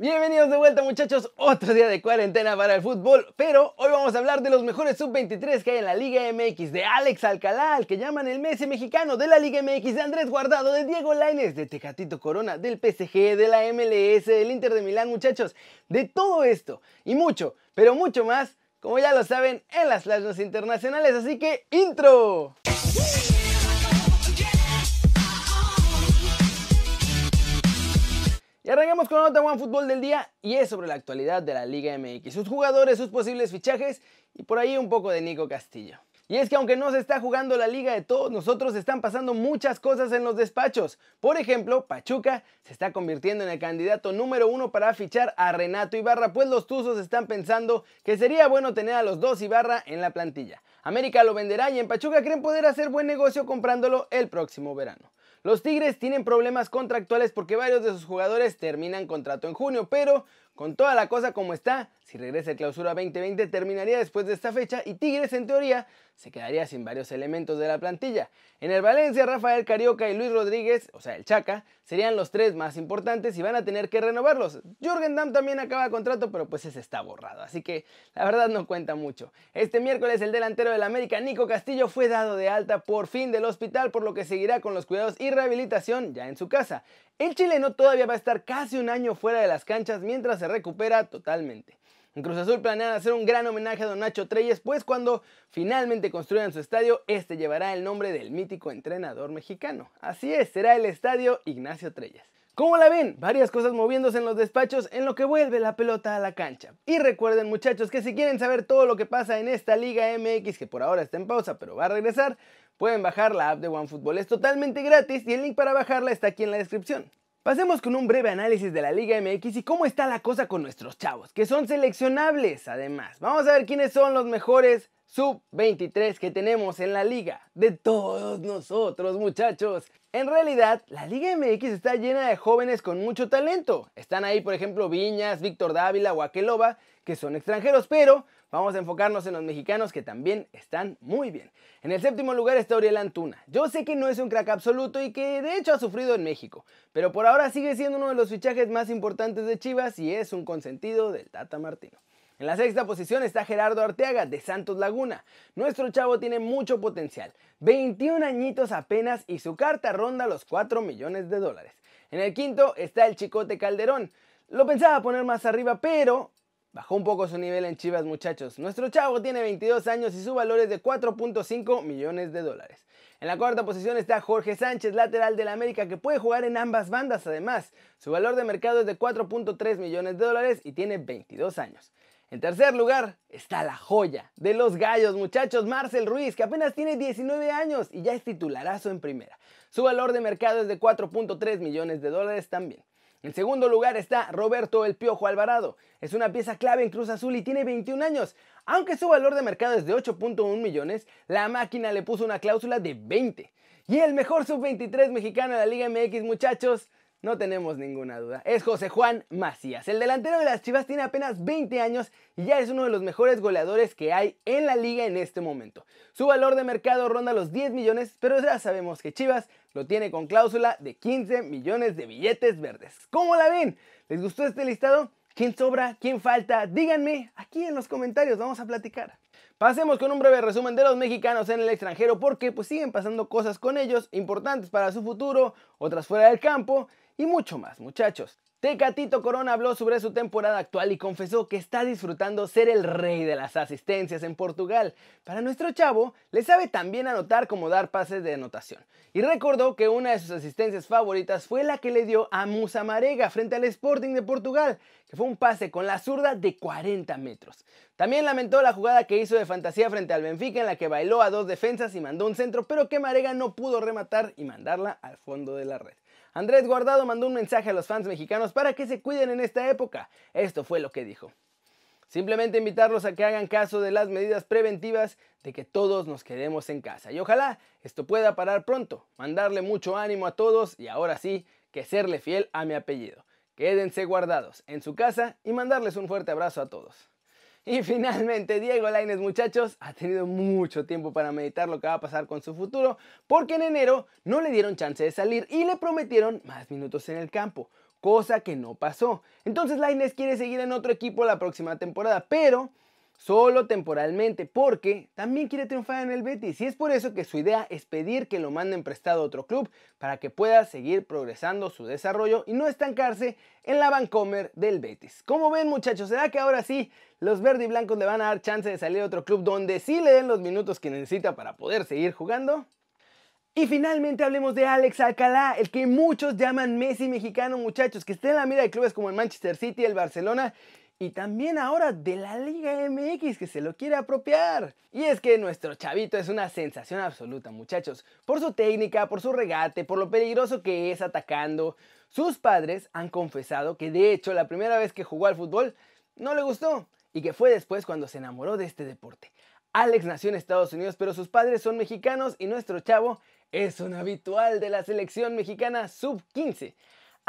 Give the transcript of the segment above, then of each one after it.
Bienvenidos de vuelta muchachos, otro día de cuarentena para el fútbol, pero hoy vamos a hablar de los mejores sub-23 que hay en la Liga MX, de Alex Alcalá, al que llaman el Messi mexicano, de la Liga MX, de Andrés Guardado, de Diego Lainez, de Tecatito Corona, del PSG, de la MLS, del Inter de Milán muchachos, de todo esto y mucho, pero mucho más, como ya lo saben, en las playas internacionales, así que intro. Y arrancamos con nota One Fútbol del día y es sobre la actualidad de la Liga MX, sus jugadores, sus posibles fichajes y por ahí un poco de Nico Castillo. Y es que aunque no se está jugando la liga de todos nosotros, están pasando muchas cosas en los despachos. Por ejemplo, Pachuca se está convirtiendo en el candidato número uno para fichar a Renato Ibarra, pues los Tuzos están pensando que sería bueno tener a los dos Ibarra en la plantilla. América lo venderá y en Pachuca creen poder hacer buen negocio comprándolo el próximo verano. Los Tigres tienen problemas contractuales porque varios de sus jugadores terminan contrato en junio, pero con toda la cosa como está, si regresa el clausura 2020 terminaría después de esta fecha y Tigres en teoría se quedaría sin varios elementos de la plantilla. En el Valencia, Rafael Carioca y Luis Rodríguez, o sea, el Chaca, serían los tres más importantes y van a tener que renovarlos. Jürgen Damm también acaba contrato, pero pues ese está borrado, así que la verdad no cuenta mucho. Este miércoles el delantero del América, Nico Castillo, fue dado de alta por fin del hospital, por lo que seguirá con los cuidados y rehabilitación ya en su casa. El chileno todavía va a estar casi un año fuera de las canchas mientras se recupera totalmente. En Cruz Azul planean hacer un gran homenaje a Don Nacho Treyes, pues cuando finalmente construyan su estadio, este llevará el nombre del mítico entrenador mexicano. Así es, será el estadio Ignacio Treyes. ¿Cómo la ven? Varias cosas moviéndose en los despachos en lo que vuelve la pelota a la cancha. Y recuerden muchachos que si quieren saber todo lo que pasa en esta Liga MX, que por ahora está en pausa pero va a regresar, pueden bajar la app de OneFootball. Es totalmente gratis y el link para bajarla está aquí en la descripción. Pasemos con un breve análisis de la Liga MX y cómo está la cosa con nuestros chavos, que son seleccionables además. Vamos a ver quiénes son los mejores sub-23 que tenemos en la liga. De todos nosotros, muchachos. En realidad, la Liga MX está llena de jóvenes con mucho talento. Están ahí, por ejemplo, Viñas, Víctor Dávila o Aqueloba, que son extranjeros, pero Vamos a enfocarnos en los mexicanos que también están muy bien. En el séptimo lugar está Uriel Antuna. Yo sé que no es un crack absoluto y que de hecho ha sufrido en México, pero por ahora sigue siendo uno de los fichajes más importantes de Chivas y es un consentido del Tata Martino. En la sexta posición está Gerardo Arteaga de Santos Laguna. Nuestro chavo tiene mucho potencial, 21 añitos apenas y su carta ronda los 4 millones de dólares. En el quinto está el Chicote Calderón. Lo pensaba poner más arriba, pero Bajó un poco su nivel en Chivas muchachos. Nuestro chavo tiene 22 años y su valor es de 4.5 millones de dólares. En la cuarta posición está Jorge Sánchez, lateral del América, que puede jugar en ambas bandas además. Su valor de mercado es de 4.3 millones de dólares y tiene 22 años. En tercer lugar está la joya de los gallos, muchachos, Marcel Ruiz, que apenas tiene 19 años y ya es titularazo en primera. Su valor de mercado es de 4.3 millones de dólares también. En segundo lugar está Roberto El Piojo Alvarado. Es una pieza clave en Cruz Azul y tiene 21 años. Aunque su valor de mercado es de 8.1 millones, la máquina le puso una cláusula de 20. Y el mejor sub-23 mexicano de la Liga MX, muchachos, no tenemos ninguna duda. Es José Juan Macías. El delantero de las Chivas tiene apenas 20 años y ya es uno de los mejores goleadores que hay en la liga en este momento. Su valor de mercado ronda los 10 millones, pero ya sabemos que Chivas lo tiene con cláusula de 15 millones de billetes verdes. ¿Cómo la ven? ¿Les gustó este listado? ¿Quién sobra? ¿Quién falta? Díganme aquí en los comentarios, vamos a platicar. Pasemos con un breve resumen de los mexicanos en el extranjero porque pues siguen pasando cosas con ellos importantes para su futuro, otras fuera del campo y mucho más, muchachos. Tecatito Corona habló sobre su temporada actual y confesó que está disfrutando ser el rey de las asistencias en Portugal. Para nuestro chavo, le sabe también anotar como dar pases de anotación. Y recordó que una de sus asistencias favoritas fue la que le dio a Musa Marega frente al Sporting de Portugal, que fue un pase con la zurda de 40 metros. También lamentó la jugada que hizo de fantasía frente al Benfica en la que bailó a dos defensas y mandó un centro, pero que Marega no pudo rematar y mandarla al fondo de la red. Andrés Guardado mandó un mensaje a los fans mexicanos para que se cuiden en esta época. Esto fue lo que dijo. Simplemente invitarlos a que hagan caso de las medidas preventivas de que todos nos quedemos en casa. Y ojalá esto pueda parar pronto. Mandarle mucho ánimo a todos y ahora sí que serle fiel a mi apellido. Quédense guardados en su casa y mandarles un fuerte abrazo a todos. Y finalmente, Diego Lainez, muchachos, ha tenido mucho tiempo para meditar lo que va a pasar con su futuro, porque en enero no le dieron chance de salir y le prometieron más minutos en el campo. cosa que no pasó. Entonces Lainez quiere seguir en otro equipo la próxima temporada, pero solo temporalmente, porque también quiere triunfar en el Betis y es por eso que su idea es pedir que lo manden prestado a otro club para que pueda seguir progresando su desarrollo y no estancarse en la Vancomer del Betis. Como ven muchachos, ¿será que ahora sí los verde y blancos le van a dar chance de salir a otro club donde sí le den los minutos que necesita para poder seguir jugando? Y finalmente hablemos de Alex Alcalá, el que muchos llaman Messi mexicano, muchachos, que está en la mira de clubes como el Manchester City, el Barcelona y también ahora de la Liga MX que se lo quiere apropiar. Y es que nuestro chavito es una sensación absoluta, muchachos, por su técnica, por su regate, por lo peligroso que es atacando. Sus padres han confesado que de hecho la primera vez que jugó al fútbol no le gustó y que fue después cuando se enamoró de este deporte. Alex nació en Estados Unidos, pero sus padres son mexicanos y nuestro chavo es un habitual de la selección mexicana sub-15.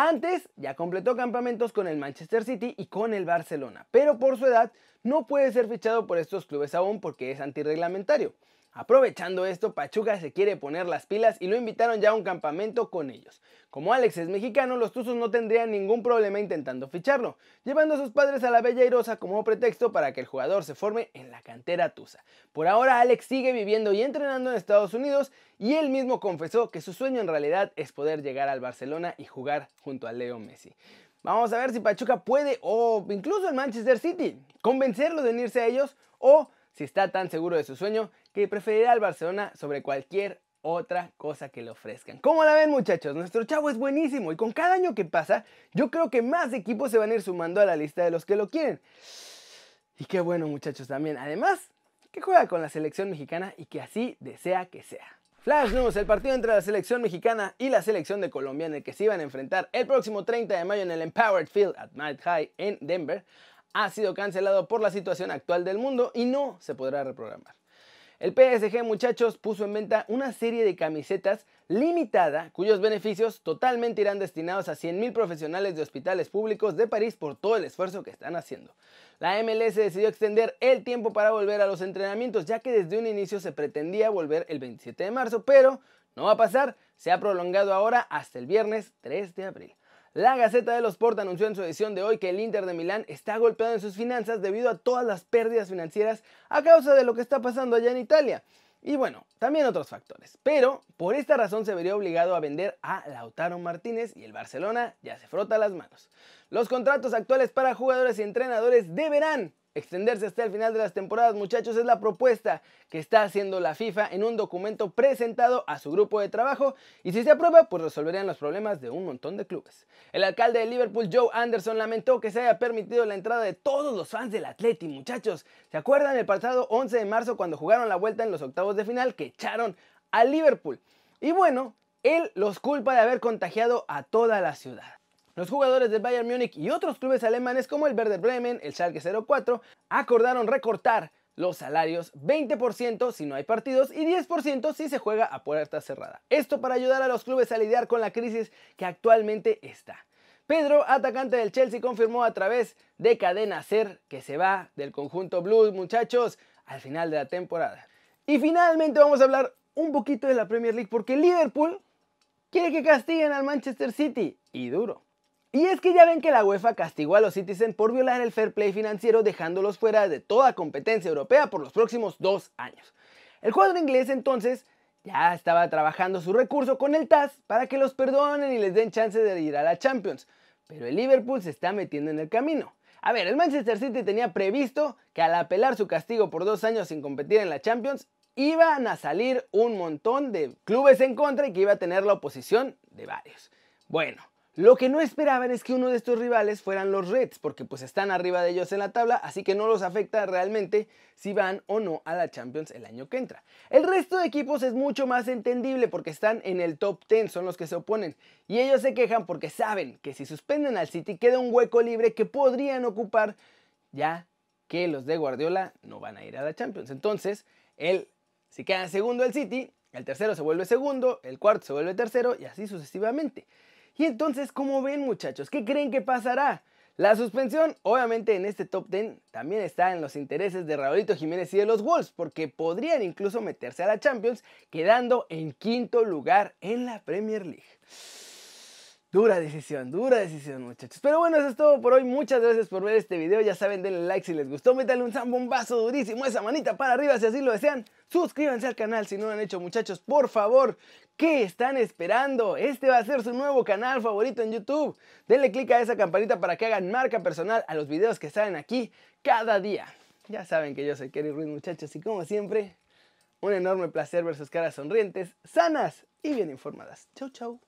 Antes ya completó campamentos con el Manchester City y con el Barcelona, pero por su edad no puede ser fichado por estos clubes aún porque es antirreglamentario. Aprovechando esto, Pachuca se quiere poner las pilas y lo invitaron ya a un campamento con ellos. Como Alex es mexicano, los Tuzos no tendrían ningún problema intentando ficharlo, llevando a sus padres a la Bella Irosa como pretexto para que el jugador se forme en la cantera Tusa. Por ahora, Alex sigue viviendo y entrenando en Estados Unidos y él mismo confesó que su sueño en realidad es poder llegar al Barcelona y jugar junto a Leo Messi. Vamos a ver si Pachuca puede, o incluso el Manchester City, convencerlo de unirse a ellos o si está tan seguro de su sueño que preferirá al Barcelona sobre cualquier otra cosa que le ofrezcan. ¿Cómo la ven muchachos? Nuestro chavo es buenísimo y con cada año que pasa yo creo que más equipos se van a ir sumando a la lista de los que lo quieren. Y qué bueno muchachos también. Además, que juega con la selección mexicana y que así desea que sea. Flash News, el partido entre la selección mexicana y la selección de Colombia en el que se iban a enfrentar el próximo 30 de mayo en el Empowered Field at Night High en Denver, ha sido cancelado por la situación actual del mundo y no se podrá reprogramar. El PSG, muchachos, puso en venta una serie de camisetas limitada cuyos beneficios totalmente irán destinados a 100.000 profesionales de hospitales públicos de París por todo el esfuerzo que están haciendo. La MLS decidió extender el tiempo para volver a los entrenamientos, ya que desde un inicio se pretendía volver el 27 de marzo, pero no va a pasar, se ha prolongado ahora hasta el viernes 3 de abril. La Gaceta de los Sport anunció en su edición de hoy que el Inter de Milán está golpeado en sus finanzas debido a todas las pérdidas financieras a causa de lo que está pasando allá en Italia. Y bueno, también otros factores. Pero por esta razón se vería obligado a vender a Lautaro Martínez y el Barcelona ya se frota las manos. Los contratos actuales para jugadores y entrenadores deberán extenderse hasta el final de las temporadas, muchachos, es la propuesta que está haciendo la FIFA en un documento presentado a su grupo de trabajo y si se aprueba, pues resolverían los problemas de un montón de clubes. El alcalde de Liverpool, Joe Anderson, lamentó que se haya permitido la entrada de todos los fans del Atleti, muchachos. ¿Se acuerdan el pasado 11 de marzo cuando jugaron la vuelta en los octavos de final que echaron a Liverpool? Y bueno, él los culpa de haber contagiado a toda la ciudad. Los jugadores del Bayern Múnich y otros clubes alemanes como el Werder Bremen, el Schalke 04, acordaron recortar los salarios 20% si no hay partidos y 10% si se juega a puerta cerrada. Esto para ayudar a los clubes a lidiar con la crisis que actualmente está. Pedro, atacante del Chelsea, confirmó a través de Cadena Ser que se va del conjunto Blues, muchachos, al final de la temporada. Y finalmente vamos a hablar un poquito de la Premier League porque Liverpool quiere que castiguen al Manchester City y duro. Y es que ya ven que la UEFA castigó a los Citizen por violar el fair play financiero dejándolos fuera de toda competencia europea por los próximos dos años. El cuadro inglés entonces ya estaba trabajando su recurso con el TAS para que los perdonen y les den chance de ir a la Champions. Pero el Liverpool se está metiendo en el camino. A ver, el Manchester City tenía previsto que al apelar su castigo por dos años sin competir en la Champions, iban a salir un montón de clubes en contra y que iba a tener la oposición de varios. Bueno, lo que no esperaban es que uno de estos rivales fueran los Reds, porque pues están arriba de ellos en la tabla, así que no los afecta realmente si van o no a la Champions el año que entra. El resto de equipos es mucho más entendible porque están en el top 10, son los que se oponen, y ellos se quejan porque saben que si suspenden al City queda un hueco libre que podrían ocupar ya que los de Guardiola no van a ir a la Champions. Entonces, él, si queda segundo el City, el tercero se vuelve segundo, el cuarto se vuelve tercero y así sucesivamente. Y entonces, ¿cómo ven muchachos? ¿Qué creen que pasará? La suspensión, obviamente en este top 10, también está en los intereses de Raulito Jiménez y de los Wolves, porque podrían incluso meterse a la Champions, quedando en quinto lugar en la Premier League. Dura decisión, dura decisión muchachos. Pero bueno, eso es todo por hoy. Muchas gracias por ver este video. Ya saben, denle like si les gustó. Métanle un zambombazo durísimo, esa manita para arriba si así lo desean. Suscríbanse al canal si no lo han hecho muchachos, por favor. ¿Qué están esperando? Este va a ser su nuevo canal favorito en YouTube. Denle click a esa campanita para que hagan marca personal a los videos que salen aquí cada día. Ya saben que yo soy Kerry Ruiz muchachos y como siempre, un enorme placer ver sus caras sonrientes, sanas y bien informadas. Chau chau.